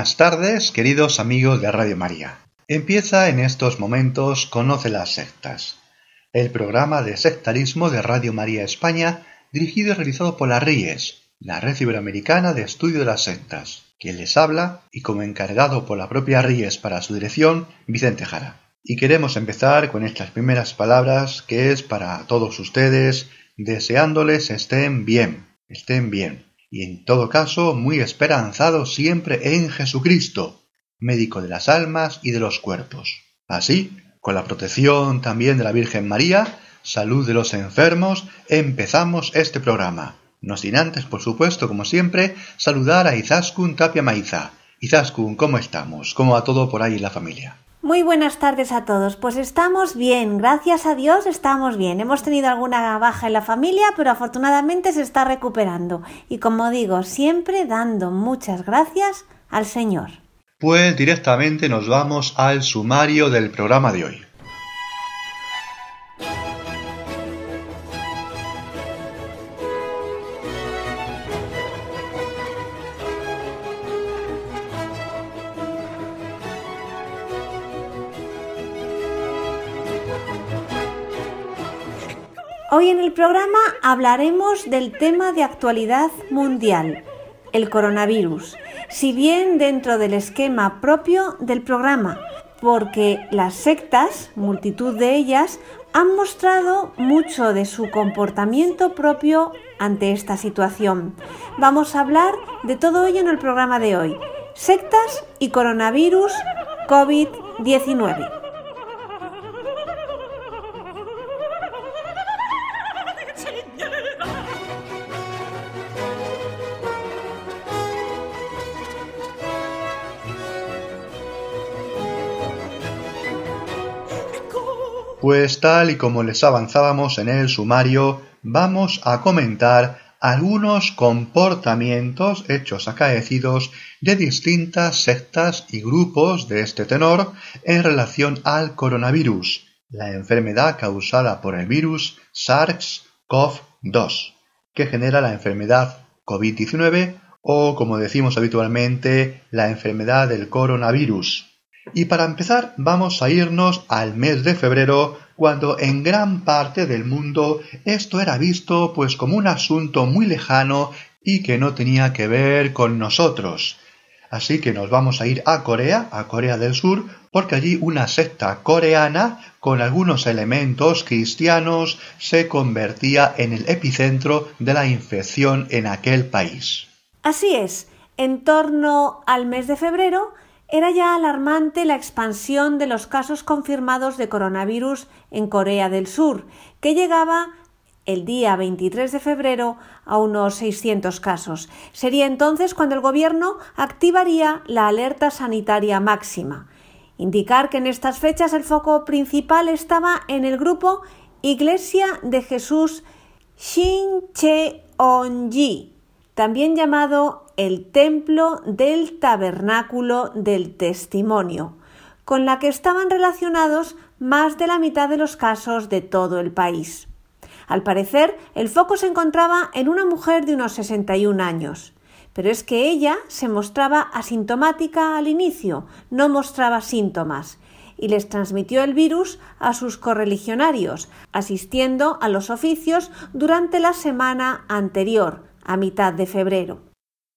Buenas tardes, queridos amigos de Radio María. Empieza en estos momentos Conoce las sectas, el programa de sectarismo de Radio María España, dirigido y realizado por la RIES, la Red Iberoamericana de Estudio de las Sectas, quien les habla y como encargado por la propia RIES para su dirección, Vicente Jara. Y queremos empezar con estas primeras palabras que es para todos ustedes, deseándoles estén bien, estén bien y en todo caso muy esperanzado siempre en Jesucristo, médico de las almas y de los cuerpos. Así, con la protección también de la Virgen María, salud de los enfermos, empezamos este programa. No sin antes, por supuesto, como siempre, saludar a Izaskun Tapia Maiza. Izaskun, ¿cómo estamos? ¿Cómo va todo por ahí en la familia? Muy buenas tardes a todos. Pues estamos bien, gracias a Dios estamos bien. Hemos tenido alguna baja en la familia, pero afortunadamente se está recuperando. Y como digo, siempre dando muchas gracias al Señor. Pues directamente nos vamos al sumario del programa de hoy. Hoy en el programa hablaremos del tema de actualidad mundial, el coronavirus, si bien dentro del esquema propio del programa, porque las sectas, multitud de ellas, han mostrado mucho de su comportamiento propio ante esta situación. Vamos a hablar de todo ello en el programa de hoy. Sectas y coronavirus COVID-19. Pues tal y como les avanzábamos en el sumario, vamos a comentar algunos comportamientos, hechos acaecidos de distintas sectas y grupos de este tenor en relación al coronavirus, la enfermedad causada por el virus SARS-CoV-2, que genera la enfermedad COVID-19 o, como decimos habitualmente, la enfermedad del coronavirus. Y para empezar vamos a irnos al mes de febrero, cuando en gran parte del mundo esto era visto pues como un asunto muy lejano y que no tenía que ver con nosotros. Así que nos vamos a ir a Corea, a Corea del Sur, porque allí una secta coreana con algunos elementos cristianos se convertía en el epicentro de la infección en aquel país. Así es, en torno al mes de febrero era ya alarmante la expansión de los casos confirmados de coronavirus en Corea del Sur, que llegaba el día 23 de febrero a unos 600 casos. Sería entonces cuando el gobierno activaría la alerta sanitaria máxima. Indicar que en estas fechas el foco principal estaba en el grupo Iglesia de Jesús Shincheonji, también llamado el templo del tabernáculo del testimonio, con la que estaban relacionados más de la mitad de los casos de todo el país. Al parecer, el foco se encontraba en una mujer de unos 61 años, pero es que ella se mostraba asintomática al inicio, no mostraba síntomas, y les transmitió el virus a sus correligionarios, asistiendo a los oficios durante la semana anterior, a mitad de febrero.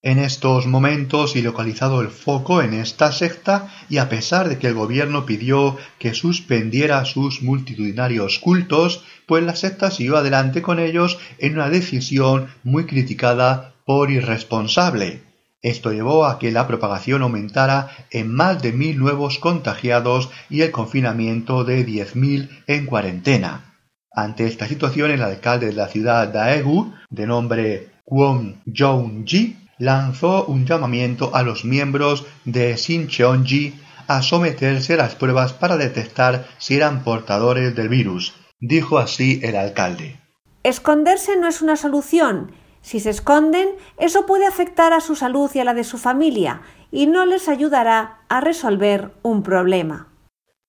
En estos momentos y localizado el foco en esta secta y a pesar de que el gobierno pidió que suspendiera sus multitudinarios cultos, pues la secta siguió adelante con ellos en una decisión muy criticada por irresponsable. Esto llevó a que la propagación aumentara en más de mil nuevos contagiados y el confinamiento de diez mil en cuarentena. Ante esta situación, el alcalde de la ciudad Daegu, de nombre Kwon Jong-ji, lanzó un llamamiento a los miembros de Sincheonji a someterse a las pruebas para detectar si eran portadores del virus. Dijo así el alcalde. Esconderse no es una solución. Si se esconden, eso puede afectar a su salud y a la de su familia y no les ayudará a resolver un problema.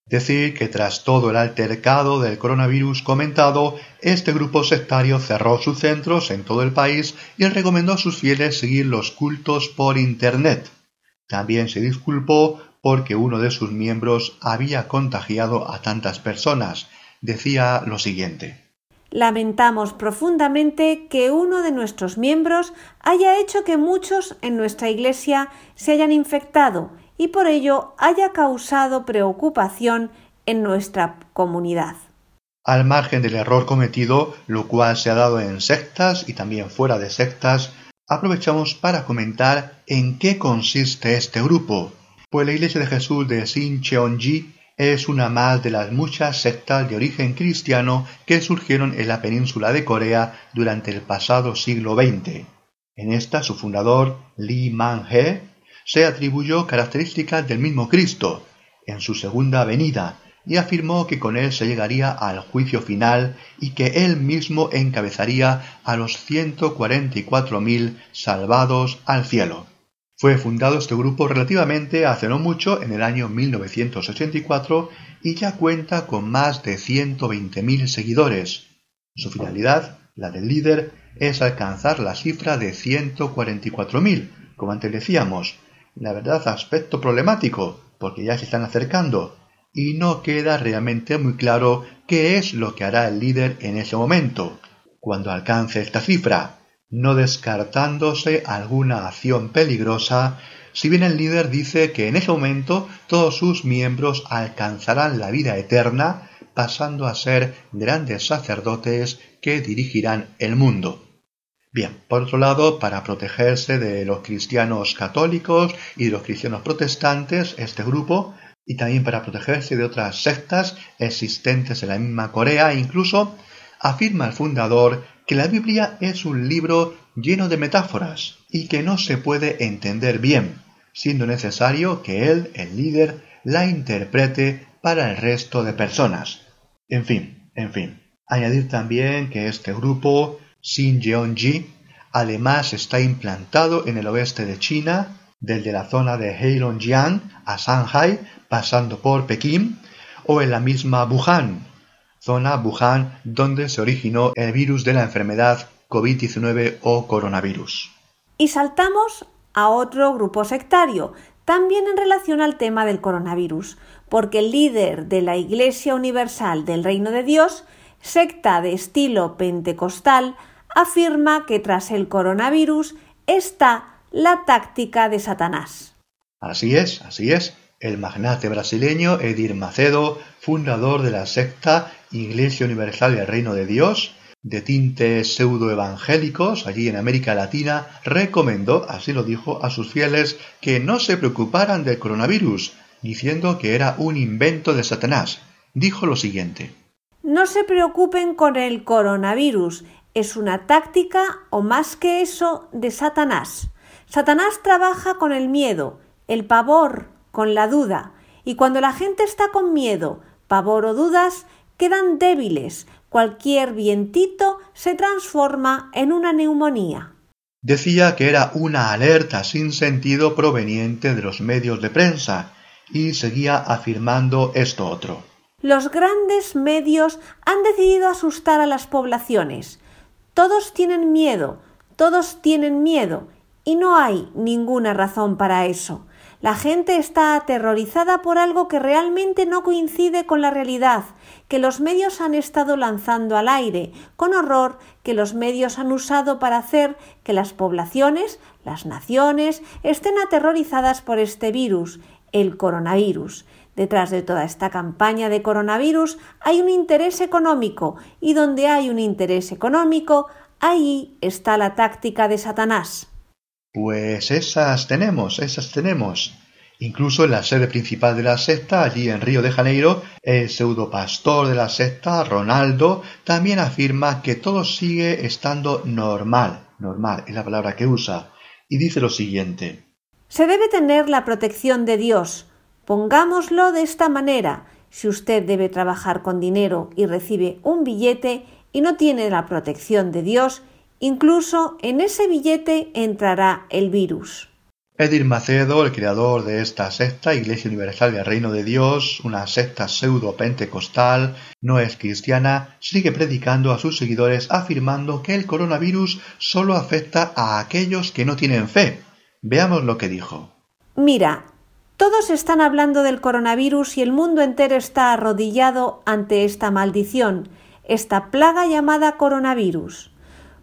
Decir que tras todo el altercado del coronavirus comentado, este grupo sectario cerró sus centros en todo el país y recomendó a sus fieles seguir los cultos por Internet. También se disculpó porque uno de sus miembros había contagiado a tantas personas. Decía lo siguiente. Lamentamos profundamente que uno de nuestros miembros haya hecho que muchos en nuestra Iglesia se hayan infectado y por ello haya causado preocupación en nuestra comunidad. Al margen del error cometido, lo cual se ha dado en sectas y también fuera de sectas, aprovechamos para comentar en qué consiste este grupo, pues la Iglesia de Jesús de Sincheonji es una más de las muchas sectas de origen cristiano que surgieron en la península de Corea durante el pasado siglo XX. En esta, su fundador, Lee Man-he, se atribuyó características del mismo Cristo en su segunda venida y afirmó que con él se llegaría al juicio final y que él mismo encabezaría a los 144.000 salvados al cielo. Fue fundado este grupo relativamente hace no mucho, en el año 1984, y ya cuenta con más de 120.000 seguidores. Su finalidad, la del líder, es alcanzar la cifra de 144.000, como antes decíamos. La verdad, aspecto problemático, porque ya se están acercando, y no queda realmente muy claro qué es lo que hará el líder en ese momento, cuando alcance esta cifra no descartándose alguna acción peligrosa, si bien el líder dice que en ese momento todos sus miembros alcanzarán la vida eterna, pasando a ser grandes sacerdotes que dirigirán el mundo. Bien, por otro lado, para protegerse de los cristianos católicos y de los cristianos protestantes, este grupo, y también para protegerse de otras sectas existentes en la misma Corea, incluso afirma el fundador que la Biblia es un libro lleno de metáforas y que no se puede entender bien, siendo necesario que él, el líder, la interprete para el resto de personas. En fin, en fin. Añadir también que este grupo, Xinjeonji, además está implantado en el oeste de China, desde la zona de Heilongjiang a Shanghai, pasando por Pekín, o en la misma Wuhan, zona Wuhan donde se originó el virus de la enfermedad COVID-19 o coronavirus. Y saltamos a otro grupo sectario, también en relación al tema del coronavirus, porque el líder de la Iglesia Universal del Reino de Dios, secta de estilo pentecostal, afirma que tras el coronavirus está la táctica de Satanás. Así es, así es. El magnate brasileño Edir Macedo, fundador de la secta Iglesia Universal del Reino de Dios, de tintes pseudoevangélicos allí en América Latina, recomendó, así lo dijo, a sus fieles que no se preocuparan del coronavirus, diciendo que era un invento de Satanás. Dijo lo siguiente. No se preocupen con el coronavirus, es una táctica o más que eso de Satanás. Satanás trabaja con el miedo, el pavor, con la duda, y cuando la gente está con miedo, pavor o dudas, quedan débiles, cualquier vientito se transforma en una neumonía. Decía que era una alerta sin sentido proveniente de los medios de prensa y seguía afirmando esto otro. Los grandes medios han decidido asustar a las poblaciones. Todos tienen miedo, todos tienen miedo, y no hay ninguna razón para eso. La gente está aterrorizada por algo que realmente no coincide con la realidad, que los medios han estado lanzando al aire, con horror que los medios han usado para hacer que las poblaciones, las naciones, estén aterrorizadas por este virus, el coronavirus. Detrás de toda esta campaña de coronavirus hay un interés económico y donde hay un interés económico, ahí está la táctica de Satanás. Pues esas tenemos, esas tenemos. Incluso en la sede principal de la secta, allí en Río de Janeiro, el pseudopastor de la secta, Ronaldo, también afirma que todo sigue estando normal. normal, es la palabra que usa, y dice lo siguiente. Se debe tener la protección de Dios. Pongámoslo de esta manera. Si usted debe trabajar con dinero y recibe un billete y no tiene la protección de Dios, incluso en ese billete entrará el virus. Edir Macedo, el creador de esta secta, Iglesia Universal del Reino de Dios, una secta pseudo-pentecostal, no es cristiana, sigue predicando a sus seguidores afirmando que el coronavirus solo afecta a aquellos que no tienen fe. Veamos lo que dijo. Mira, todos están hablando del coronavirus y el mundo entero está arrodillado ante esta maldición, esta plaga llamada coronavirus.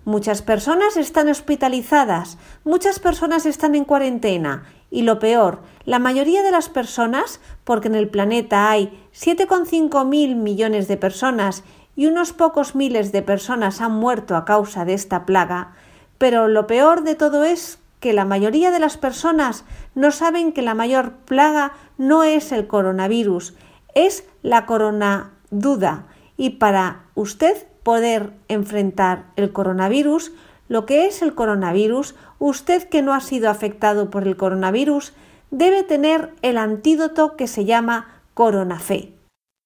Muchas personas están hospitalizadas, muchas personas están en cuarentena y lo peor, la mayoría de las personas, porque en el planeta hay 7,5 mil millones de personas y unos pocos miles de personas han muerto a causa de esta plaga, pero lo peor de todo es que la mayoría de las personas no saben que la mayor plaga no es el coronavirus, es la corona duda. Y para usted poder enfrentar el coronavirus, lo que es el coronavirus, usted que no ha sido afectado por el coronavirus, debe tener el antídoto que se llama coronafe.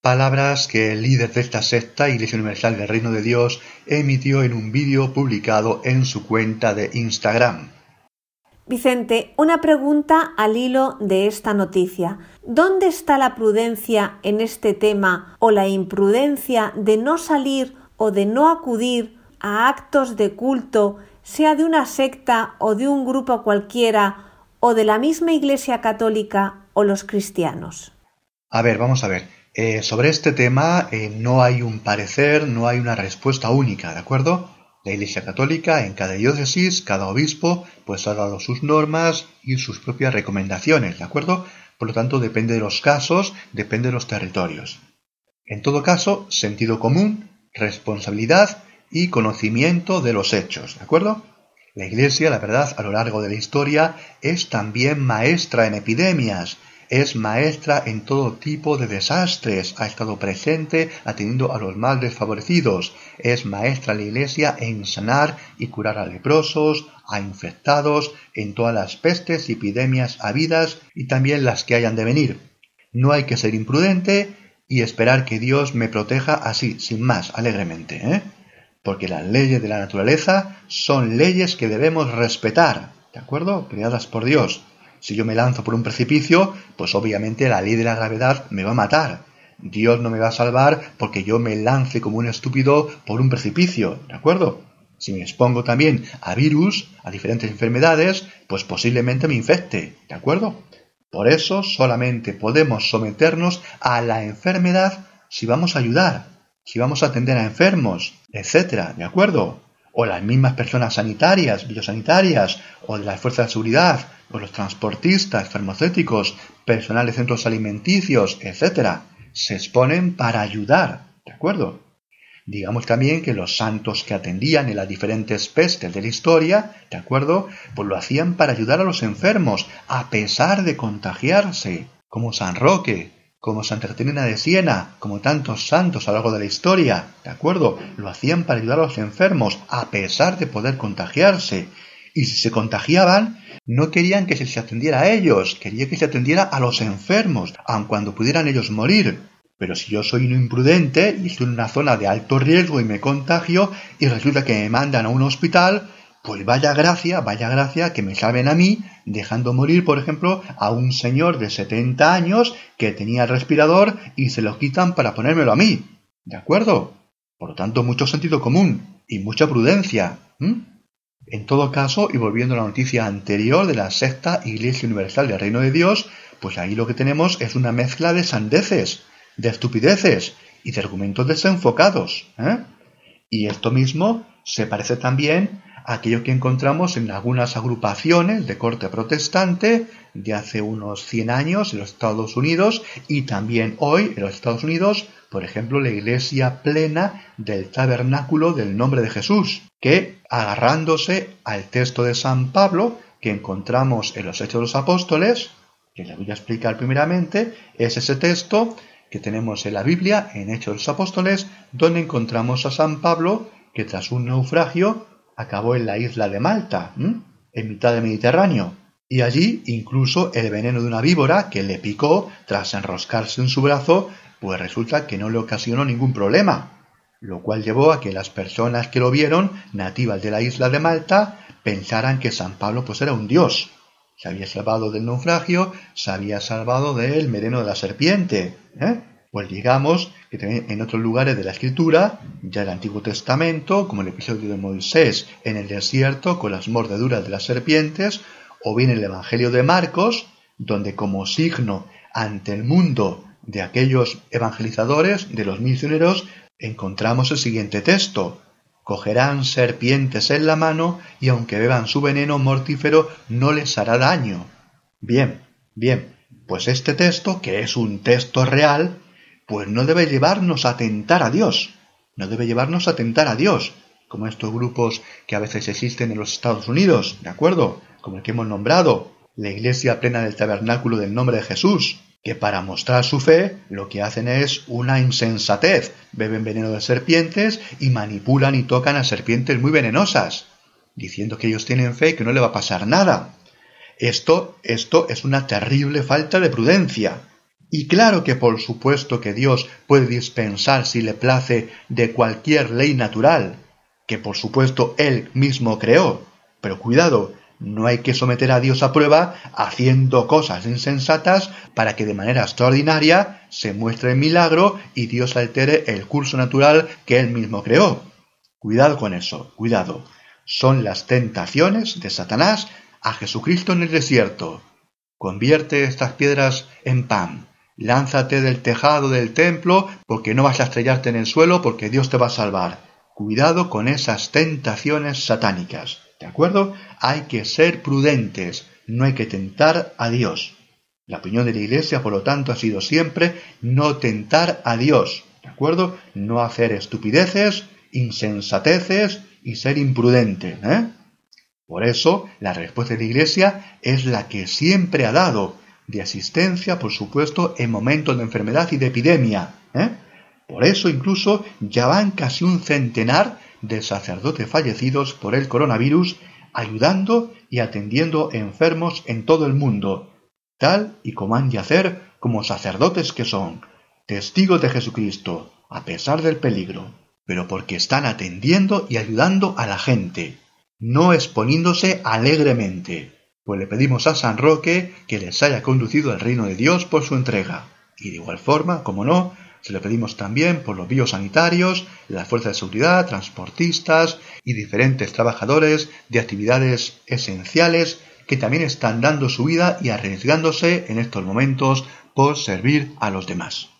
Palabras que el líder de esta secta, Iglesia Universal del Reino de Dios, emitió en un vídeo publicado en su cuenta de Instagram. Vicente, una pregunta al hilo de esta noticia. ¿Dónde está la prudencia en este tema o la imprudencia de no salir o de no acudir a actos de culto, sea de una secta o de un grupo cualquiera, o de la misma Iglesia católica o los cristianos? A ver, vamos a ver. Eh, sobre este tema eh, no hay un parecer, no hay una respuesta única, ¿de acuerdo? La Iglesia Católica en cada diócesis, cada obispo, pues ha dado sus normas y sus propias recomendaciones, ¿de acuerdo? Por lo tanto, depende de los casos, depende de los territorios. En todo caso, sentido común, responsabilidad y conocimiento de los hechos, ¿de acuerdo? La Iglesia, la verdad, a lo largo de la historia es también maestra en epidemias, es maestra en todo tipo de desastres, ha estado presente atendiendo a los más desfavorecidos, es maestra la Iglesia en sanar y curar a leprosos, a infectados, en todas las pestes y epidemias habidas y también las que hayan de venir. No hay que ser imprudente y esperar que Dios me proteja así, sin más, alegremente, ¿eh? Porque las leyes de la naturaleza son leyes que debemos respetar, ¿de acuerdo? Creadas por Dios. Si yo me lanzo por un precipicio, pues obviamente la ley de la gravedad me va a matar. Dios no me va a salvar porque yo me lance como un estúpido por un precipicio, ¿de acuerdo? Si me expongo también a virus, a diferentes enfermedades, pues posiblemente me infecte, ¿de acuerdo? Por eso solamente podemos someternos a la enfermedad si vamos a ayudar, si vamos a atender a enfermos, etcétera, ¿de acuerdo? O las mismas personas sanitarias, biosanitarias, o de las fuerzas de seguridad, o los transportistas, farmacéuticos, personal de centros alimenticios, etcétera, se exponen para ayudar, ¿de acuerdo? Digamos también que los santos que atendían en las diferentes pestes de la historia, ¿de acuerdo? Pues lo hacían para ayudar a los enfermos, a pesar de contagiarse, como San Roque, como Santa Caterina de Siena, como tantos santos a lo largo de la historia, ¿de acuerdo? Lo hacían para ayudar a los enfermos, a pesar de poder contagiarse. Y si se contagiaban, no querían que se les atendiera a ellos, querían que se atendiera a los enfermos, aun cuando pudieran ellos morir. Pero si yo soy un imprudente y estoy en una zona de alto riesgo y me contagio y resulta que me mandan a un hospital, pues vaya gracia, vaya gracia que me salven a mí, dejando morir, por ejemplo, a un señor de 70 años que tenía el respirador y se lo quitan para ponérmelo a mí. ¿De acuerdo? Por lo tanto, mucho sentido común y mucha prudencia. En todo caso, y volviendo a la noticia anterior de la sexta Iglesia Universal del Reino de Dios, pues ahí lo que tenemos es una mezcla de sandeces de estupideces y de argumentos desenfocados. ¿eh? Y esto mismo se parece también aquello que encontramos en algunas agrupaciones de corte protestante de hace unos 100 años en los Estados Unidos y también hoy en los Estados Unidos, por ejemplo, la iglesia plena del tabernáculo del nombre de Jesús, que agarrándose al texto de San Pablo que encontramos en los Hechos de los Apóstoles, que le voy a explicar primeramente, es ese texto que tenemos en la Biblia, en Hechos de los Apóstoles, donde encontramos a San Pablo que tras un naufragio acabó en la isla de Malta, en mitad del Mediterráneo. Y allí incluso el veneno de una víbora que le picó tras enroscarse en su brazo, pues resulta que no le ocasionó ningún problema, lo cual llevó a que las personas que lo vieron, nativas de la isla de Malta, pensaran que San Pablo pues era un dios. Se había salvado del naufragio, se había salvado del veneno de la serpiente. ¿eh? Pues digamos que también en otros lugares de la escritura, ya el Antiguo Testamento, como el episodio de Moisés en el desierto con las mordeduras de las serpientes, o bien el Evangelio de Marcos, donde como signo ante el mundo de aquellos evangelizadores, de los misioneros, encontramos el siguiente texto. Cogerán serpientes en la mano y aunque beban su veneno mortífero no les hará daño. Bien, bien, pues este texto, que es un texto real, pues no debe llevarnos a tentar a Dios, no debe llevarnos a tentar a Dios, como estos grupos que a veces existen en los Estados Unidos, ¿de acuerdo? Como el que hemos nombrado, la Iglesia plena del tabernáculo del nombre de Jesús, que para mostrar su fe lo que hacen es una insensatez, beben veneno de serpientes y manipulan y tocan a serpientes muy venenosas, diciendo que ellos tienen fe y que no le va a pasar nada. Esto, esto es una terrible falta de prudencia. Y claro que por supuesto que Dios puede dispensar si le place de cualquier ley natural, que por supuesto Él mismo creó. Pero cuidado, no hay que someter a Dios a prueba haciendo cosas insensatas para que de manera extraordinaria se muestre el milagro y Dios altere el curso natural que Él mismo creó. Cuidado con eso, cuidado. Son las tentaciones de Satanás a Jesucristo en el desierto. Convierte estas piedras en pan. Lánzate del tejado del templo porque no vas a estrellarte en el suelo porque Dios te va a salvar. Cuidado con esas tentaciones satánicas. ¿De acuerdo? Hay que ser prudentes, no hay que tentar a Dios. La opinión de la Iglesia, por lo tanto, ha sido siempre no tentar a Dios. ¿De acuerdo? No hacer estupideces, insensateces y ser imprudente. ¿eh? Por eso, la respuesta de la Iglesia es la que siempre ha dado de asistencia, por supuesto, en momentos de enfermedad y de epidemia. ¿eh? Por eso incluso ya van casi un centenar de sacerdotes fallecidos por el coronavirus ayudando y atendiendo enfermos en todo el mundo, tal y como han de hacer como sacerdotes que son, testigos de Jesucristo, a pesar del peligro, pero porque están atendiendo y ayudando a la gente, no exponiéndose alegremente, pues le pedimos a San Roque que les haya conducido al reino de Dios por su entrega. Y de igual forma, como no, se le pedimos también por los biosanitarios, las fuerzas de seguridad, transportistas y diferentes trabajadores de actividades esenciales que también están dando su vida y arriesgándose en estos momentos por servir a los demás.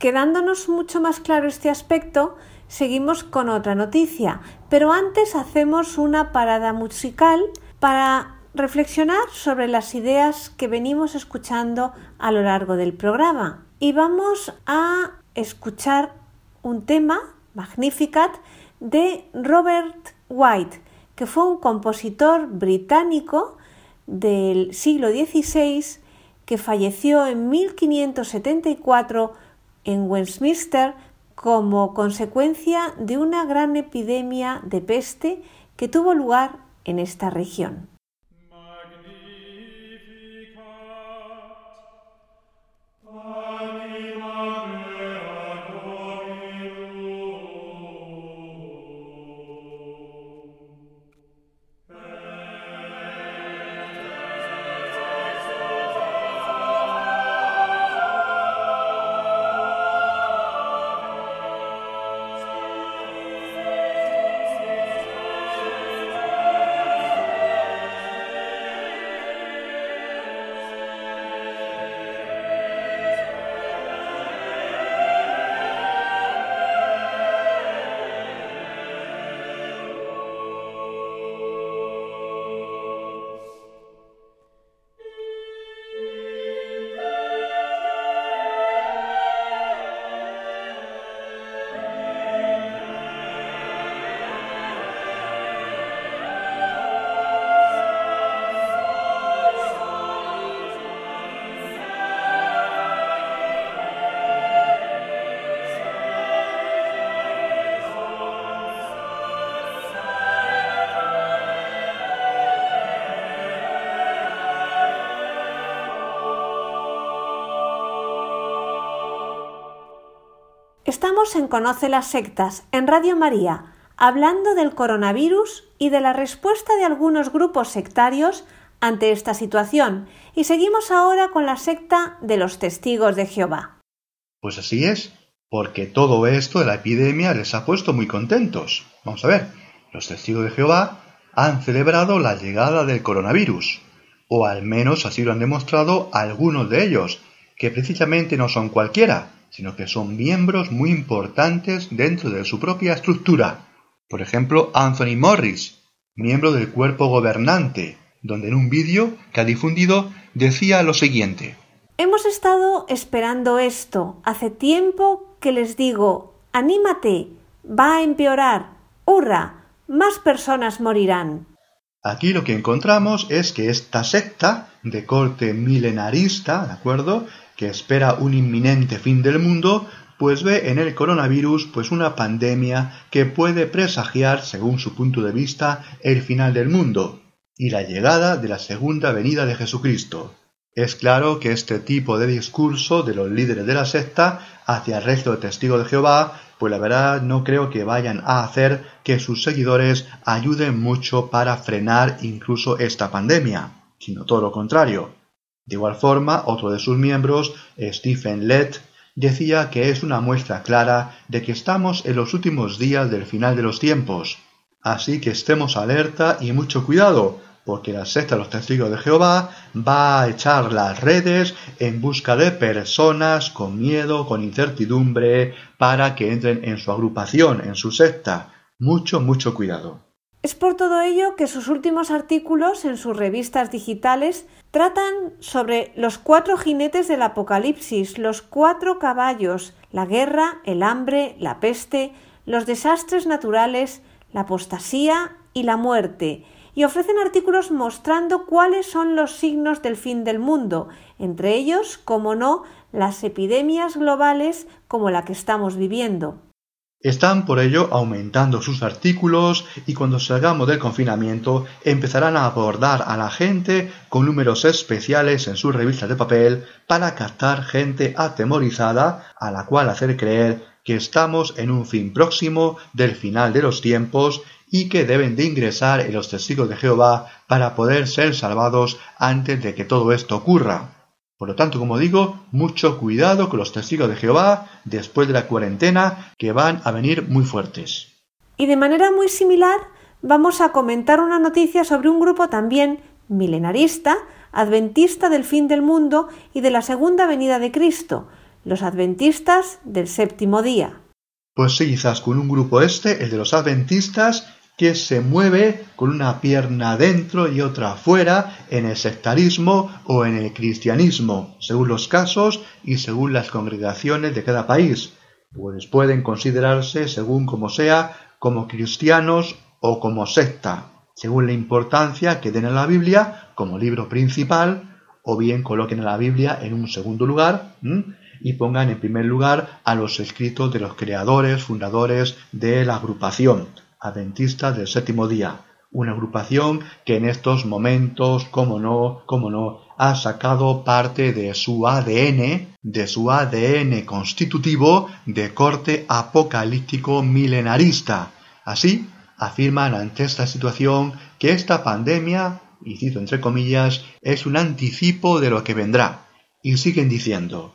Quedándonos mucho más claro este aspecto, seguimos con otra noticia, pero antes hacemos una parada musical para reflexionar sobre las ideas que venimos escuchando a lo largo del programa. Y vamos a escuchar un tema, Magnificat, de Robert White, que fue un compositor británico del siglo XVI que falleció en 1574 en Westminster como consecuencia de una gran epidemia de peste que tuvo lugar en esta región. Amen. Estamos en Conoce las Sectas, en Radio María, hablando del coronavirus y de la respuesta de algunos grupos sectarios ante esta situación, y seguimos ahora con la secta de los testigos de Jehová. Pues así es, porque todo esto de la epidemia les ha puesto muy contentos. Vamos a ver, los testigos de Jehová han celebrado la llegada del coronavirus, o al menos así lo han demostrado algunos de ellos, que precisamente no son cualquiera, sino que son miembros muy importantes dentro de su propia estructura. Por ejemplo, Anthony Morris, miembro del cuerpo gobernante, donde en un vídeo que ha difundido decía lo siguiente. Hemos estado esperando esto. Hace tiempo que les digo, anímate, va a empeorar. ¡Hurra! Más personas morirán. Aquí lo que encontramos es que esta secta de corte milenarista, ¿de acuerdo? Que espera un inminente fin del mundo, pues ve en el coronavirus pues una pandemia que puede presagiar, según su punto de vista, el final del mundo y la llegada de la segunda venida de Jesucristo. Es claro que este tipo de discurso de los líderes de la secta hacia el resto de testigos de Jehová, pues la verdad no creo que vayan a hacer que sus seguidores ayuden mucho para frenar incluso esta pandemia, sino todo lo contrario. De igual forma, otro de sus miembros, Stephen Lett, decía que es una muestra clara de que estamos en los últimos días del final de los tiempos. Así que estemos alerta y mucho cuidado, porque la secta de los testigos de Jehová va a echar las redes en busca de personas con miedo, con incertidumbre, para que entren en su agrupación, en su secta. Mucho, mucho cuidado. Es por todo ello que sus últimos artículos en sus revistas digitales tratan sobre los cuatro jinetes del Apocalipsis, los cuatro caballos, la guerra, el hambre, la peste, los desastres naturales, la apostasía y la muerte, y ofrecen artículos mostrando cuáles son los signos del fin del mundo, entre ellos, como no, las epidemias globales como la que estamos viviendo. Están por ello aumentando sus artículos y cuando salgamos del confinamiento empezarán a abordar a la gente con números especiales en sus revistas de papel para captar gente atemorizada a la cual hacer creer que estamos en un fin próximo del final de los tiempos y que deben de ingresar en los testigos de Jehová para poder ser salvados antes de que todo esto ocurra. Por lo tanto, como digo, mucho cuidado con los testigos de Jehová después de la cuarentena que van a venir muy fuertes. Y de manera muy similar, vamos a comentar una noticia sobre un grupo también milenarista, adventista del fin del mundo y de la segunda venida de Cristo, los adventistas del séptimo día. Pues sí, quizás con un grupo este, el de los adventistas, que se mueve con una pierna dentro y otra afuera en el sectarismo o en el cristianismo, según los casos y según las congregaciones de cada país, pues pueden considerarse, según como sea, como cristianos o como secta, según la importancia que den a la Biblia como libro principal, o bien coloquen a la Biblia en un segundo lugar y pongan en primer lugar a los escritos de los creadores, fundadores de la agrupación Adventistas del Séptimo Día, una agrupación que en estos momentos, como no, como no, ha sacado parte de su ADN, de su ADN constitutivo de corte apocalíptico milenarista. Así, afirman ante esta situación que esta pandemia, y cito entre comillas, es un anticipo de lo que vendrá. Y siguen diciendo.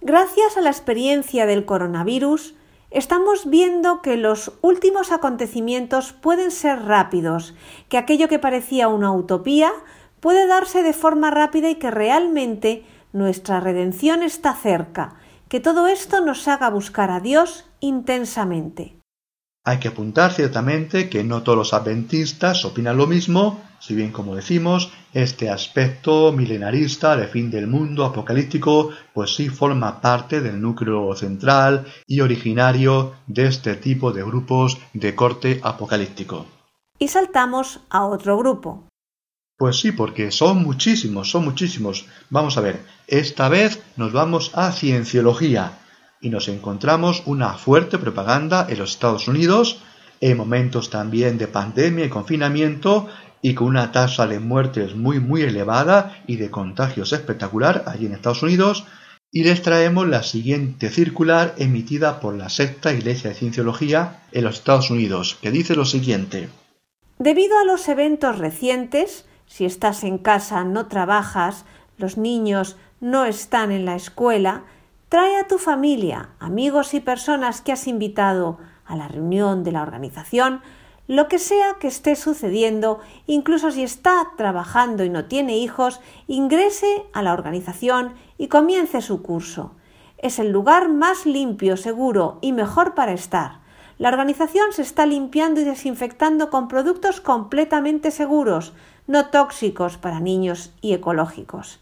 Gracias a la experiencia del coronavirus, estamos viendo que los últimos acontecimientos pueden ser rápidos, que aquello que parecía una utopía puede darse de forma rápida y que realmente nuestra redención está cerca, que todo esto nos haga buscar a Dios intensamente. Hay que apuntar ciertamente que no todos los adventistas opinan lo mismo, si bien como decimos, este aspecto milenarista de fin del mundo apocalíptico pues sí forma parte del núcleo central y originario de este tipo de grupos de corte apocalíptico. Y saltamos a otro grupo. Pues sí, porque son muchísimos, son muchísimos. Vamos a ver, esta vez nos vamos a cienciología, y nos encontramos una fuerte propaganda en los Estados Unidos, en momentos también de pandemia y confinamiento, y con una tasa de muertes muy muy elevada y de contagios espectacular allí en Estados Unidos, y les traemos la siguiente circular emitida por la secta Iglesia de Cienciología en los Estados Unidos, que dice lo siguiente. Debido a los eventos recientes, si estás en casa, no trabajas, los niños no están en la escuela, trae a tu familia, amigos y personas que has invitado a la reunión de la organización, lo que sea que esté sucediendo, incluso si está trabajando y no tiene hijos, ingrese a la organización y comience su curso. Es el lugar más limpio, seguro y mejor para estar. La organización se está limpiando y desinfectando con productos completamente seguros, no tóxicos para niños y ecológicos.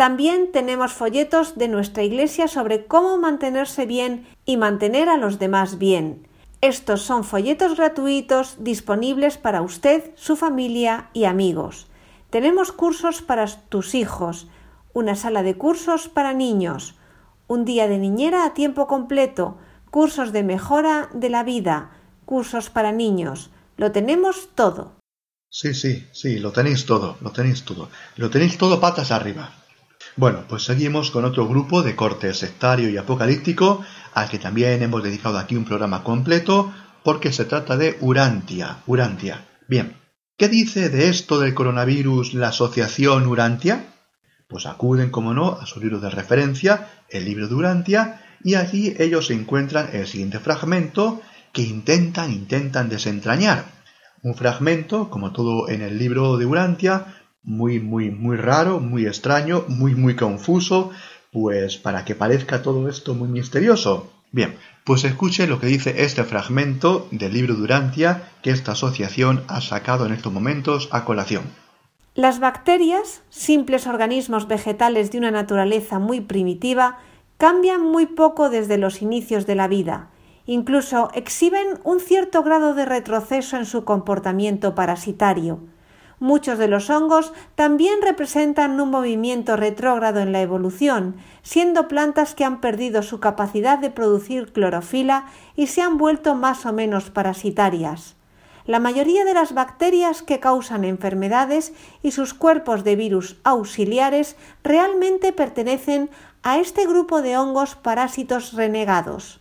También tenemos folletos de nuestra iglesia sobre cómo mantenerse bien y mantener a los demás bien. Estos son folletos gratuitos disponibles para usted, su familia y amigos. Tenemos cursos para tus hijos, una sala de cursos para niños, un día de niñera a tiempo completo, cursos de mejora de la vida, cursos para niños. Lo tenemos todo. Sí, sí, sí, lo tenéis todo, lo tenéis todo. Lo tenéis todo patas arriba. Bueno, pues seguimos con otro grupo de corte sectario y apocalíptico al que también hemos dedicado aquí un programa completo porque se trata de Urantia. Urantia. Bien, ¿qué dice de esto del coronavirus la asociación Urantia? Pues acuden, como no, a su libro de referencia, el libro de Urantia, y allí ellos encuentran el siguiente fragmento que intentan, intentan desentrañar. Un fragmento, como todo en el libro de Urantia, muy, muy, muy raro, muy extraño, muy, muy confuso, pues para que parezca todo esto muy misterioso. Bien, pues escuche lo que dice este fragmento del libro Durantia que esta asociación ha sacado en estos momentos a colación. Las bacterias, simples organismos vegetales de una naturaleza muy primitiva, cambian muy poco desde los inicios de la vida. Incluso exhiben un cierto grado de retroceso en su comportamiento parasitario. Muchos de los hongos también representan un movimiento retrógrado en la evolución, siendo plantas que han perdido su capacidad de producir clorofila y se han vuelto más o menos parasitarias. La mayoría de las bacterias que causan enfermedades y sus cuerpos de virus auxiliares realmente pertenecen a este grupo de hongos parásitos renegados.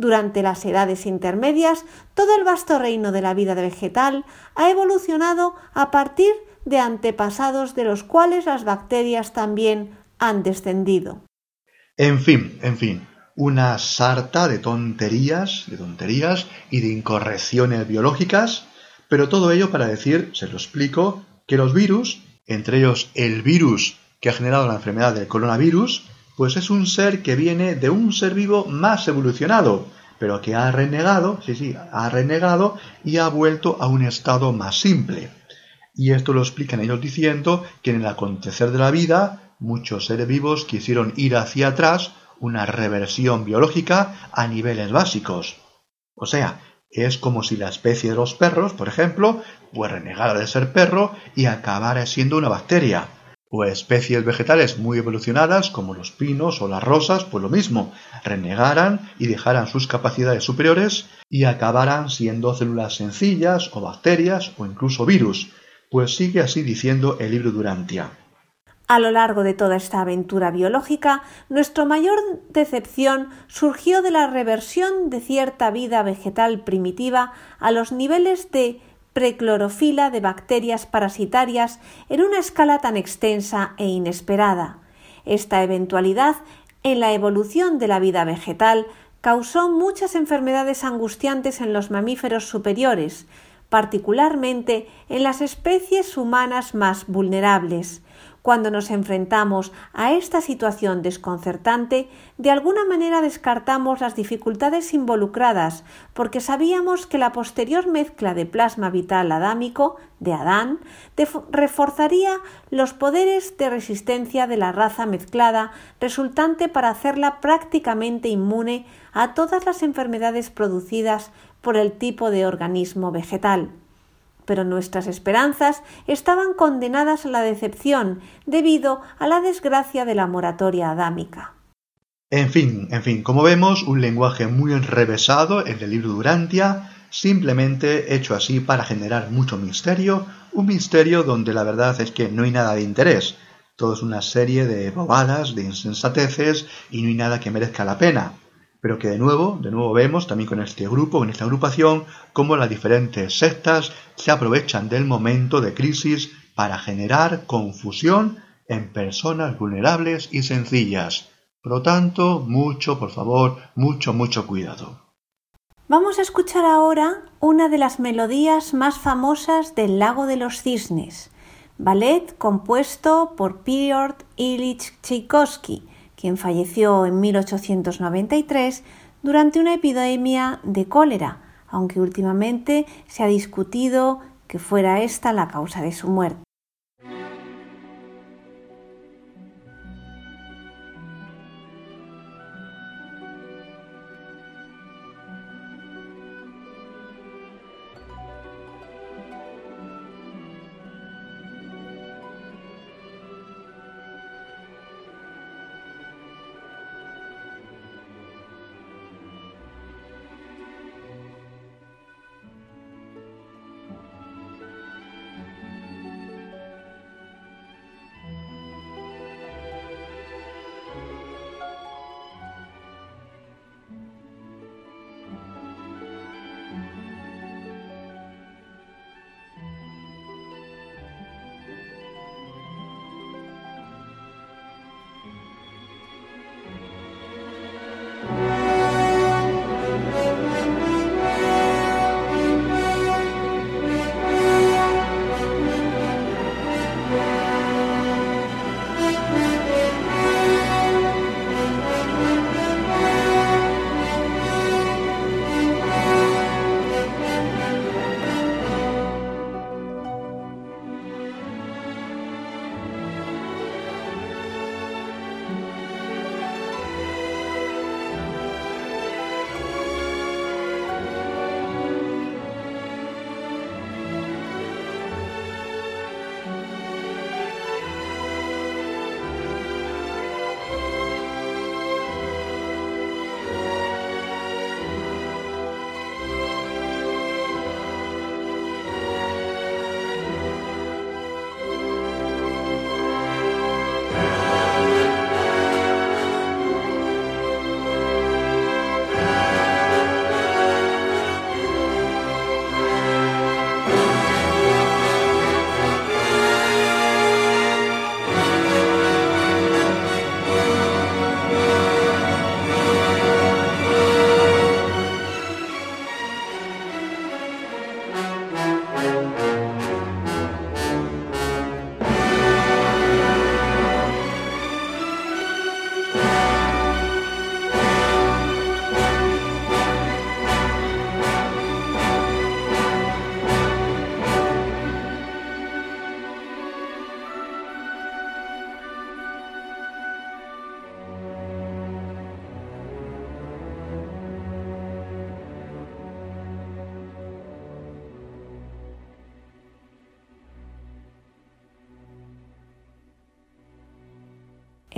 Durante las edades intermedias, todo el vasto reino de la vida vegetal ha evolucionado a partir de antepasados de los cuales las bacterias también han descendido. En fin, en fin, una sarta de tonterías, de tonterías y de incorrecciones biológicas, pero todo ello para decir, se lo explico, que los virus, entre ellos el virus que ha generado la enfermedad del coronavirus, pues es un ser que viene de un ser vivo más evolucionado, pero que ha renegado, sí, sí, ha renegado y ha vuelto a un estado más simple. Y esto lo explican ellos diciendo que en el acontecer de la vida muchos seres vivos quisieron ir hacia atrás, una reversión biológica a niveles básicos. O sea, es como si la especie de los perros, por ejemplo, pues renegara de ser perro y acabara siendo una bacteria o especies vegetales muy evolucionadas como los pinos o las rosas, pues lo mismo, renegaran y dejaran sus capacidades superiores y acabaran siendo células sencillas o bacterias o incluso virus, pues sigue así diciendo el libro Durantia. A lo largo de toda esta aventura biológica, nuestra mayor decepción surgió de la reversión de cierta vida vegetal primitiva a los niveles de preclorofila de bacterias parasitarias en una escala tan extensa e inesperada. Esta eventualidad en la evolución de la vida vegetal causó muchas enfermedades angustiantes en los mamíferos superiores, particularmente en las especies humanas más vulnerables, cuando nos enfrentamos a esta situación desconcertante, de alguna manera descartamos las dificultades involucradas, porque sabíamos que la posterior mezcla de plasma vital adámico de Adán reforzaría los poderes de resistencia de la raza mezclada, resultante para hacerla prácticamente inmune a todas las enfermedades producidas por el tipo de organismo vegetal pero nuestras esperanzas estaban condenadas a la decepción debido a la desgracia de la moratoria adámica. En fin, en fin, como vemos, un lenguaje muy enrevesado en el libro Durantia, simplemente hecho así para generar mucho misterio, un misterio donde la verdad es que no hay nada de interés. todo es una serie de bobadas, de insensateces y no hay nada que merezca la pena. Pero que de nuevo, de nuevo vemos también con este grupo, con esta agrupación, cómo las diferentes sectas se aprovechan del momento de crisis para generar confusión en personas vulnerables y sencillas. Por lo tanto, mucho, por favor, mucho, mucho cuidado. Vamos a escuchar ahora una de las melodías más famosas del Lago de los Cisnes, ballet compuesto por Piotr Ilich Tchaikovsky, quien falleció en 1893 durante una epidemia de cólera, aunque últimamente se ha discutido que fuera esta la causa de su muerte.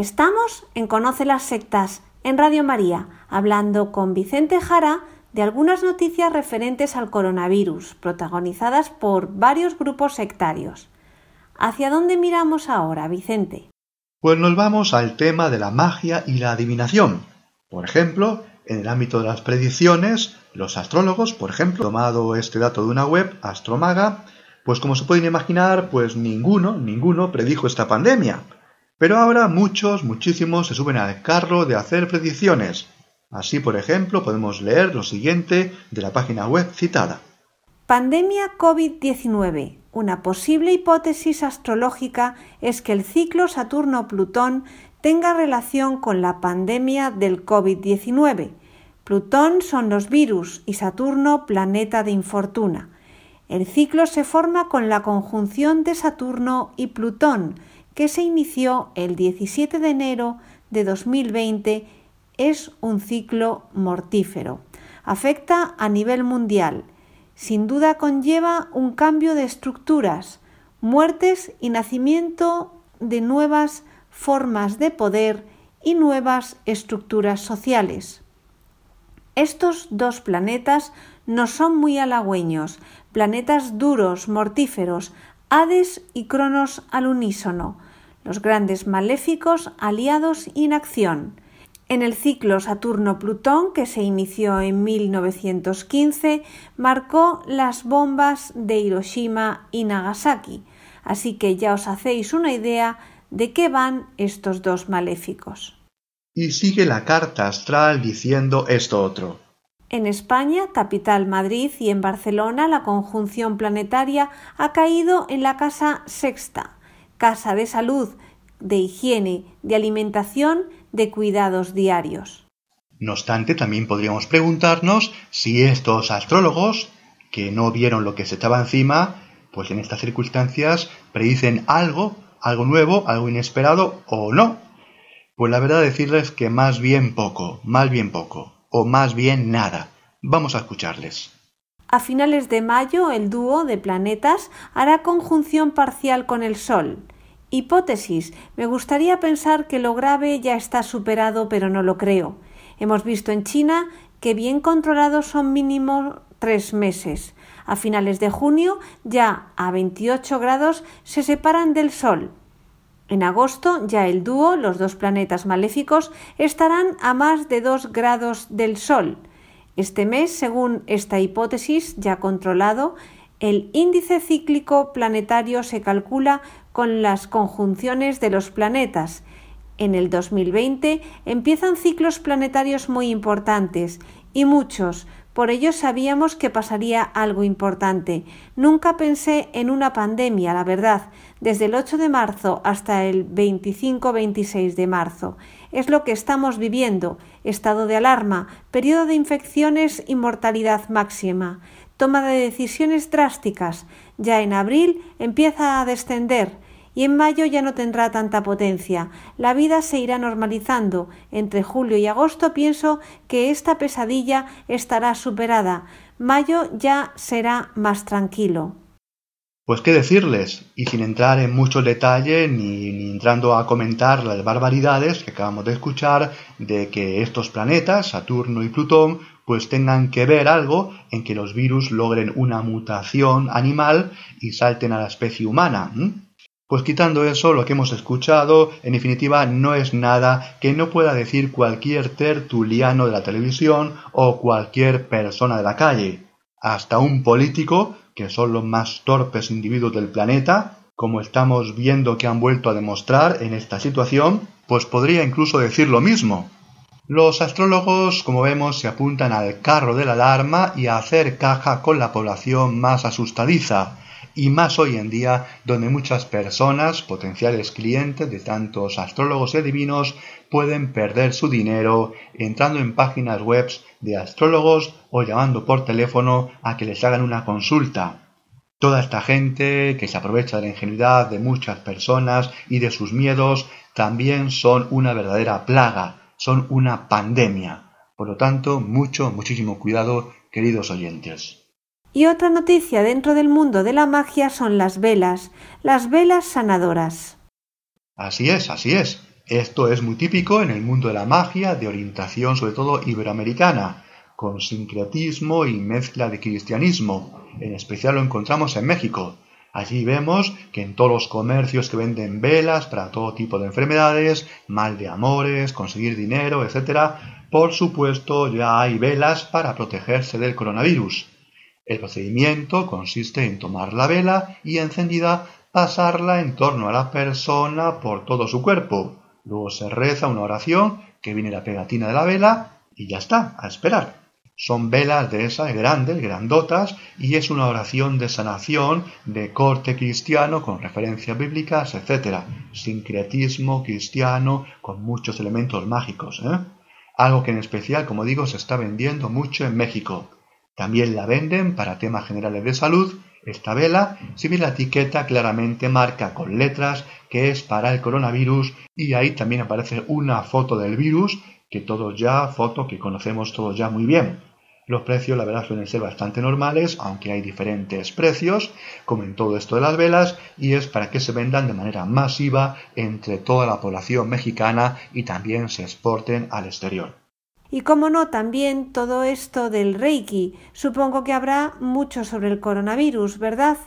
Estamos en Conoce las Sectas, en Radio María, hablando con Vicente Jara de algunas noticias referentes al coronavirus, protagonizadas por varios grupos sectarios. ¿Hacia dónde miramos ahora, Vicente? Pues nos vamos al tema de la magia y la adivinación. Por ejemplo, en el ámbito de las predicciones, los astrólogos, por ejemplo, tomado este dato de una web, Astromaga, pues como se pueden imaginar, pues ninguno, ninguno predijo esta pandemia. Pero ahora muchos, muchísimos se suben al carro de hacer predicciones. Así, por ejemplo, podemos leer lo siguiente de la página web citada. Pandemia COVID-19. Una posible hipótesis astrológica es que el ciclo Saturno-Plutón tenga relación con la pandemia del COVID-19. Plutón son los virus y Saturno planeta de infortuna. El ciclo se forma con la conjunción de Saturno y Plutón, que se inició el 17 de enero de 2020 es un ciclo mortífero. Afecta a nivel mundial. Sin duda conlleva un cambio de estructuras, muertes y nacimiento de nuevas formas de poder y nuevas estructuras sociales. Estos dos planetas no son muy halagüeños, planetas duros, mortíferos, Hades y Cronos al unísono. Los grandes maléficos aliados en acción. En el ciclo Saturno-Plutón, que se inició en 1915, marcó las bombas de Hiroshima y Nagasaki, así que ya os hacéis una idea de qué van estos dos maléficos. Y sigue la carta astral diciendo esto otro. En España, capital Madrid y en Barcelona la conjunción planetaria ha caído en la casa sexta, casa de salud, de higiene, de alimentación, de cuidados diarios. No obstante, también podríamos preguntarnos si estos astrólogos, que no vieron lo que se estaba encima, pues en estas circunstancias predicen algo, algo nuevo, algo inesperado o no. Pues la verdad decirles que más bien poco, más bien poco, o más bien nada. Vamos a escucharles. A finales de mayo, el dúo de planetas hará conjunción parcial con el Sol. Hipótesis. Me gustaría pensar que lo grave ya está superado, pero no lo creo. Hemos visto en China que bien controlados son mínimo tres meses. A finales de junio, ya a 28 grados, se separan del Sol. En agosto, ya el dúo, los dos planetas maléficos, estarán a más de 2 grados del Sol. Este mes, según esta hipótesis ya controlado, el índice cíclico planetario se calcula con las conjunciones de los planetas. En el 2020 empiezan ciclos planetarios muy importantes y muchos, por ello sabíamos que pasaría algo importante. Nunca pensé en una pandemia, la verdad, desde el 8 de marzo hasta el 25-26 de marzo. Es lo que estamos viviendo, estado de alarma, periodo de infecciones y mortalidad máxima, toma de decisiones drásticas. Ya en abril empieza a descender, y en mayo ya no tendrá tanta potencia. La vida se irá normalizando. Entre julio y agosto pienso que esta pesadilla estará superada. Mayo ya será más tranquilo. Pues qué decirles, y sin entrar en mucho detalle ni, ni, entrando a comentar las barbaridades que acabamos de escuchar de que estos planetas, Saturno y Plutón, pues tengan que ver algo en que los virus logren una mutación animal y salten a la especie humana. Pues quitando eso, lo que hemos escuchado, en definitiva, no es nada que no pueda decir cualquier tertuliano de la televisión o cualquier persona de la calle. Hasta un político, que son los más torpes individuos del planeta, como estamos viendo que han vuelto a demostrar en esta situación, pues podría incluso decir lo mismo. Los astrólogos, como vemos, se apuntan al carro de la alarma y a hacer caja con la población más asustadiza, y más hoy en día donde muchas personas, potenciales clientes de tantos astrólogos y adivinos, pueden perder su dinero entrando en páginas web de astrólogos o llamando por teléfono a que les hagan una consulta. Toda esta gente que se aprovecha de la ingenuidad de muchas personas y de sus miedos también son una verdadera plaga, son una pandemia. Por lo tanto, mucho, muchísimo cuidado, queridos oyentes. Y otra noticia dentro del mundo de la magia son las velas, las velas sanadoras. Así es, así es. Esto es muy típico en el mundo de la magia, de orientación sobre todo iberoamericana, con sincretismo y mezcla de cristianismo. En especial lo encontramos en México. Allí vemos que en todos los comercios que venden velas para todo tipo de enfermedades, mal de amores, conseguir dinero, etc., por supuesto ya hay velas para protegerse del coronavirus. El procedimiento consiste en tomar la vela y encendida pasarla en torno a la persona por todo su cuerpo. Luego se reza una oración que viene la pegatina de la vela y ya está, a esperar. Son velas de esas grandes, grandotas, y es una oración de sanación de corte cristiano con referencias bíblicas, etc. Sincretismo cristiano con muchos elementos mágicos. ¿eh? Algo que en especial, como digo, se está vendiendo mucho en México. También la venden para temas generales de salud esta vela, si bien la etiqueta claramente marca con letras que es para el coronavirus y ahí también aparece una foto del virus que todos ya, foto que conocemos todos ya muy bien. Los precios la verdad suelen ser bastante normales, aunque hay diferentes precios, como en todo esto de las velas, y es para que se vendan de manera masiva entre toda la población mexicana y también se exporten al exterior. Y como no, también todo esto del Reiki. Supongo que habrá mucho sobre el coronavirus, ¿verdad?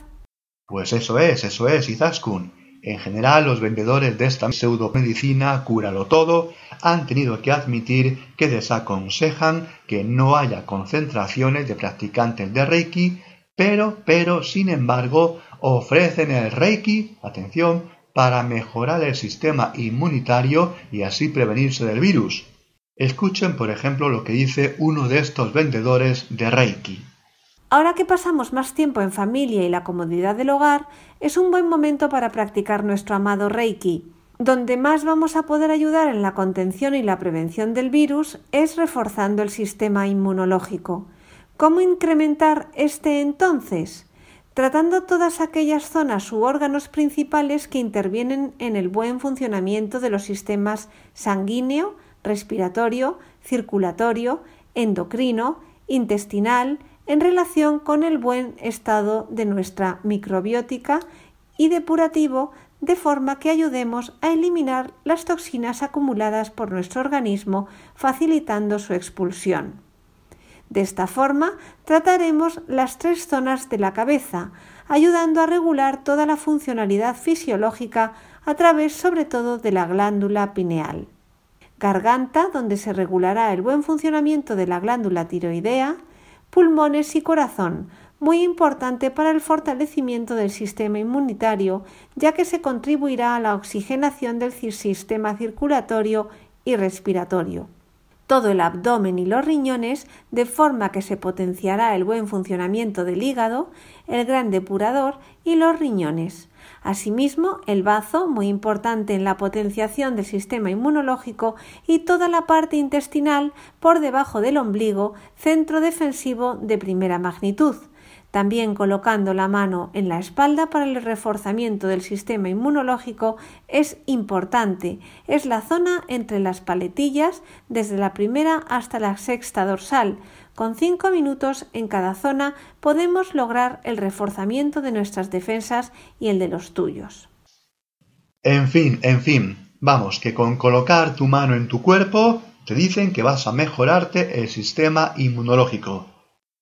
Pues eso es, eso es, Izaskun. En general, los vendedores de esta pseudomedicina cúralo todo han tenido que admitir que desaconsejan que no haya concentraciones de practicantes de Reiki, pero, pero, sin embargo, ofrecen el Reiki, atención, para mejorar el sistema inmunitario y así prevenirse del virus. Escuchen, por ejemplo, lo que dice uno de estos vendedores de Reiki. Ahora que pasamos más tiempo en familia y la comodidad del hogar, es un buen momento para practicar nuestro amado Reiki. Donde más vamos a poder ayudar en la contención y la prevención del virus es reforzando el sistema inmunológico. ¿Cómo incrementar este entonces? Tratando todas aquellas zonas u órganos principales que intervienen en el buen funcionamiento de los sistemas sanguíneo, respiratorio, circulatorio, endocrino, intestinal, en relación con el buen estado de nuestra microbiótica y depurativo, de forma que ayudemos a eliminar las toxinas acumuladas por nuestro organismo, facilitando su expulsión. De esta forma, trataremos las tres zonas de la cabeza, ayudando a regular toda la funcionalidad fisiológica a través sobre todo de la glándula pineal garganta, donde se regulará el buen funcionamiento de la glándula tiroidea, pulmones y corazón, muy importante para el fortalecimiento del sistema inmunitario, ya que se contribuirá a la oxigenación del sistema circulatorio y respiratorio. Todo el abdomen y los riñones, de forma que se potenciará el buen funcionamiento del hígado, el gran depurador y los riñones. Asimismo, el bazo, muy importante en la potenciación del sistema inmunológico, y toda la parte intestinal por debajo del ombligo, centro defensivo de primera magnitud. También colocando la mano en la espalda para el reforzamiento del sistema inmunológico es importante. Es la zona entre las paletillas desde la primera hasta la sexta dorsal, con cinco minutos en cada zona podemos lograr el reforzamiento de nuestras defensas y el de los tuyos. En fin, en fin, vamos, que con colocar tu mano en tu cuerpo te dicen que vas a mejorarte el sistema inmunológico.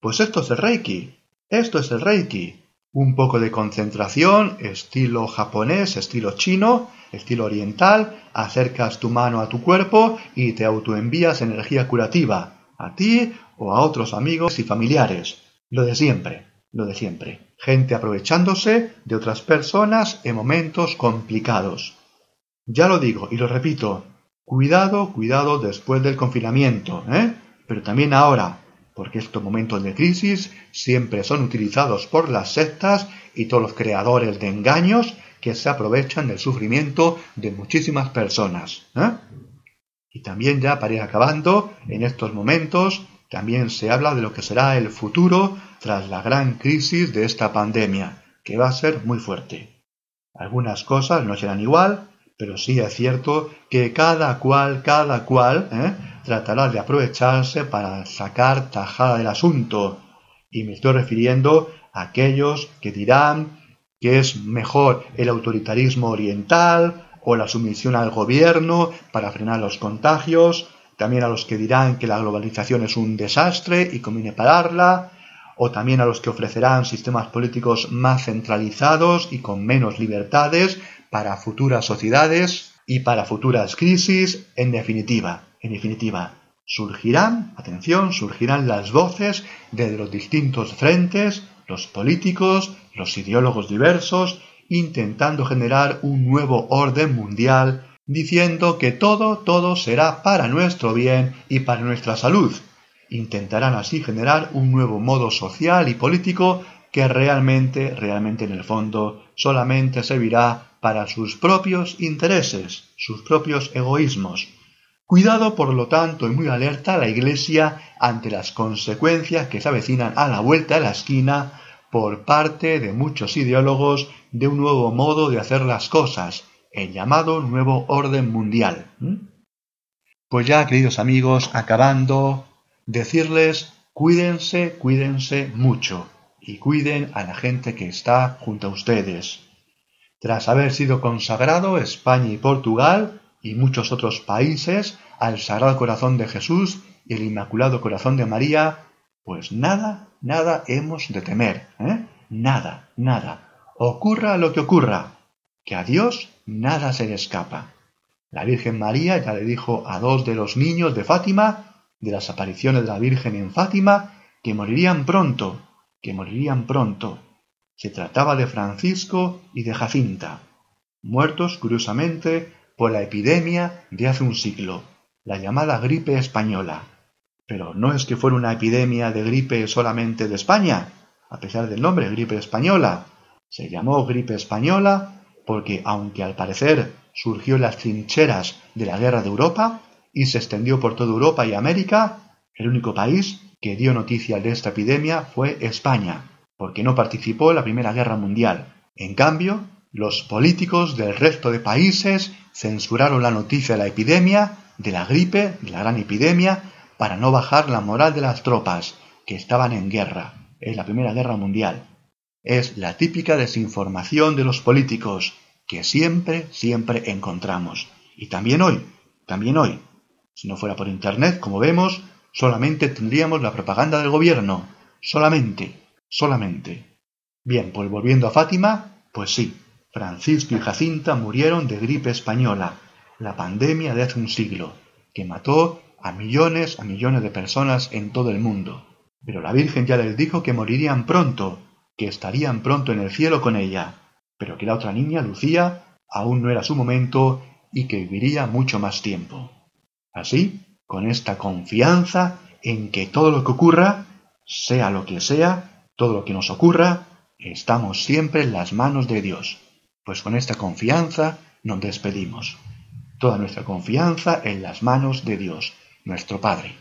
Pues esto es el Reiki, esto es el Reiki. Un poco de concentración, estilo japonés, estilo chino, estilo oriental, acercas tu mano a tu cuerpo y te autoenvías energía curativa, a ti o a otros amigos y familiares. Lo de siempre, lo de siempre. Gente aprovechándose de otras personas en momentos complicados. Ya lo digo y lo repito, cuidado, cuidado después del confinamiento, ¿eh? Pero también ahora, porque estos momentos de crisis siempre son utilizados por las sectas y todos los creadores de engaños que se aprovechan del sufrimiento de muchísimas personas. ¿eh? Y también ya para ir acabando, en estos momentos también se habla de lo que será el futuro tras la gran crisis de esta pandemia, que va a ser muy fuerte. Algunas cosas no serán igual, pero sí es cierto que cada cual, cada cual, ¿eh? tratará de aprovecharse para sacar tajada del asunto. Y me estoy refiriendo a aquellos que dirán que es mejor el autoritarismo oriental o la sumisión al gobierno para frenar los contagios, también a los que dirán que la globalización es un desastre y conviene pararla, o también a los que ofrecerán sistemas políticos más centralizados y con menos libertades para futuras sociedades y para futuras crisis, en definitiva, en definitiva, surgirán, atención, surgirán las voces de los distintos frentes, los políticos, los ideólogos diversos, intentando generar un nuevo orden mundial diciendo que todo, todo será para nuestro bien y para nuestra salud. Intentarán así generar un nuevo modo social y político que realmente, realmente en el fondo, solamente servirá para sus propios intereses, sus propios egoísmos. Cuidado, por lo tanto, y muy alerta la Iglesia ante las consecuencias que se avecinan a la vuelta de la esquina por parte de muchos ideólogos de un nuevo modo de hacer las cosas, el llamado nuevo orden mundial. Pues ya, queridos amigos, acabando, decirles cuídense, cuídense mucho y cuiden a la gente que está junto a ustedes. Tras haber sido consagrado España y Portugal y muchos otros países al Sagrado Corazón de Jesús y el Inmaculado Corazón de María, pues nada, nada hemos de temer, ¿eh? nada, nada. Ocurra lo que ocurra, que a Dios nada se le escapa. La Virgen María ya le dijo a dos de los niños de Fátima, de las apariciones de la Virgen en Fátima, que morirían pronto, que morirían pronto. Se trataba de Francisco y de Jacinta, muertos curiosamente por la epidemia de hace un siglo, la llamada gripe española. Pero no es que fuera una epidemia de gripe solamente de España, a pesar del nombre gripe española. Se llamó gripe española porque, aunque al parecer surgió en las trincheras de la guerra de Europa y se extendió por toda Europa y América, el único país que dio noticia de esta epidemia fue España, porque no participó en la Primera Guerra Mundial. En cambio, los políticos del resto de países censuraron la noticia de la epidemia, de la gripe, de la gran epidemia, para no bajar la moral de las tropas, que estaban en guerra, en la Primera Guerra Mundial. Es la típica desinformación de los políticos, que siempre, siempre encontramos. Y también hoy, también hoy. Si no fuera por Internet, como vemos, solamente tendríamos la propaganda del gobierno. Solamente, solamente. Bien, pues volviendo a Fátima, pues sí, Francisco y Jacinta murieron de gripe española, la pandemia de hace un siglo, que mató a millones, a millones de personas en todo el mundo. Pero la Virgen ya les dijo que morirían pronto, que estarían pronto en el cielo con ella, pero que la otra niña, Lucía, aún no era su momento y que viviría mucho más tiempo. Así, con esta confianza en que todo lo que ocurra, sea lo que sea, todo lo que nos ocurra, estamos siempre en las manos de Dios. Pues con esta confianza nos despedimos. Toda nuestra confianza en las manos de Dios, nuestro Padre.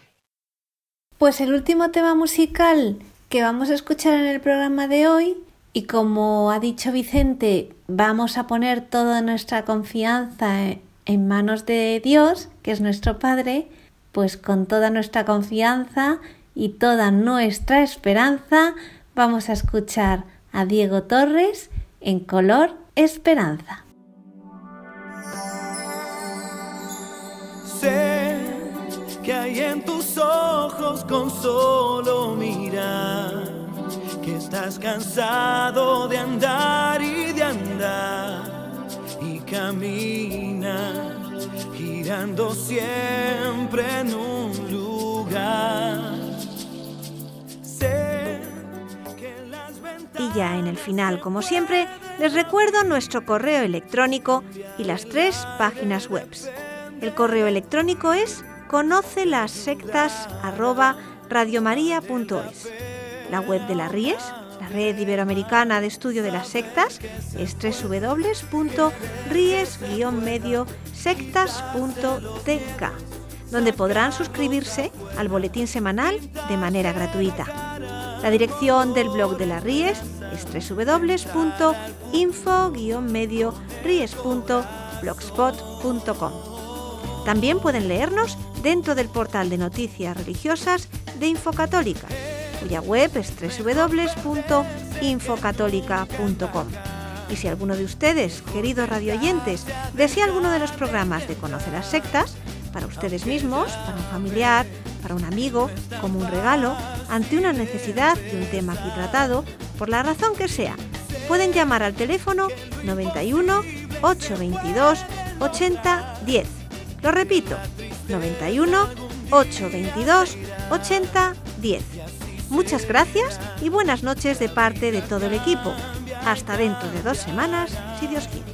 Pues el último tema musical que vamos a escuchar en el programa de hoy, y como ha dicho Vicente, vamos a poner toda nuestra confianza en manos de Dios, que es nuestro Padre, pues con toda nuestra confianza y toda nuestra esperanza vamos a escuchar a Diego Torres en color esperanza. Que hay en tus ojos con solo mirar, que estás cansado de andar y de andar y camina girando siempre en un lugar. Y ya en el final, como siempre, les recuerdo nuestro correo electrónico y las tres páginas web. El correo electrónico es conoce las sectas La web de la RIES, la Red Iberoamericana de Estudio de las Sectas, es www.ries-sectas.tk, donde podrán suscribirse al boletín semanal de manera gratuita. La dirección del blog de la Ries es www.info-medio-ries.blogspot.com. También pueden leernos dentro del portal de noticias religiosas de Infocatólica, cuya web es www.infocatólica.com. Y si alguno de ustedes, queridos radioyentes, desea alguno de los programas de Conocer las Sectas, para ustedes mismos, para un familiar, para un amigo, como un regalo, ante una necesidad de un tema aquí tratado, por la razón que sea, pueden llamar al teléfono 91 822 80 10. Lo repito, 91 822 80 10. Muchas gracias y buenas noches de parte de todo el equipo. Hasta dentro de dos semanas, si Dios quiere.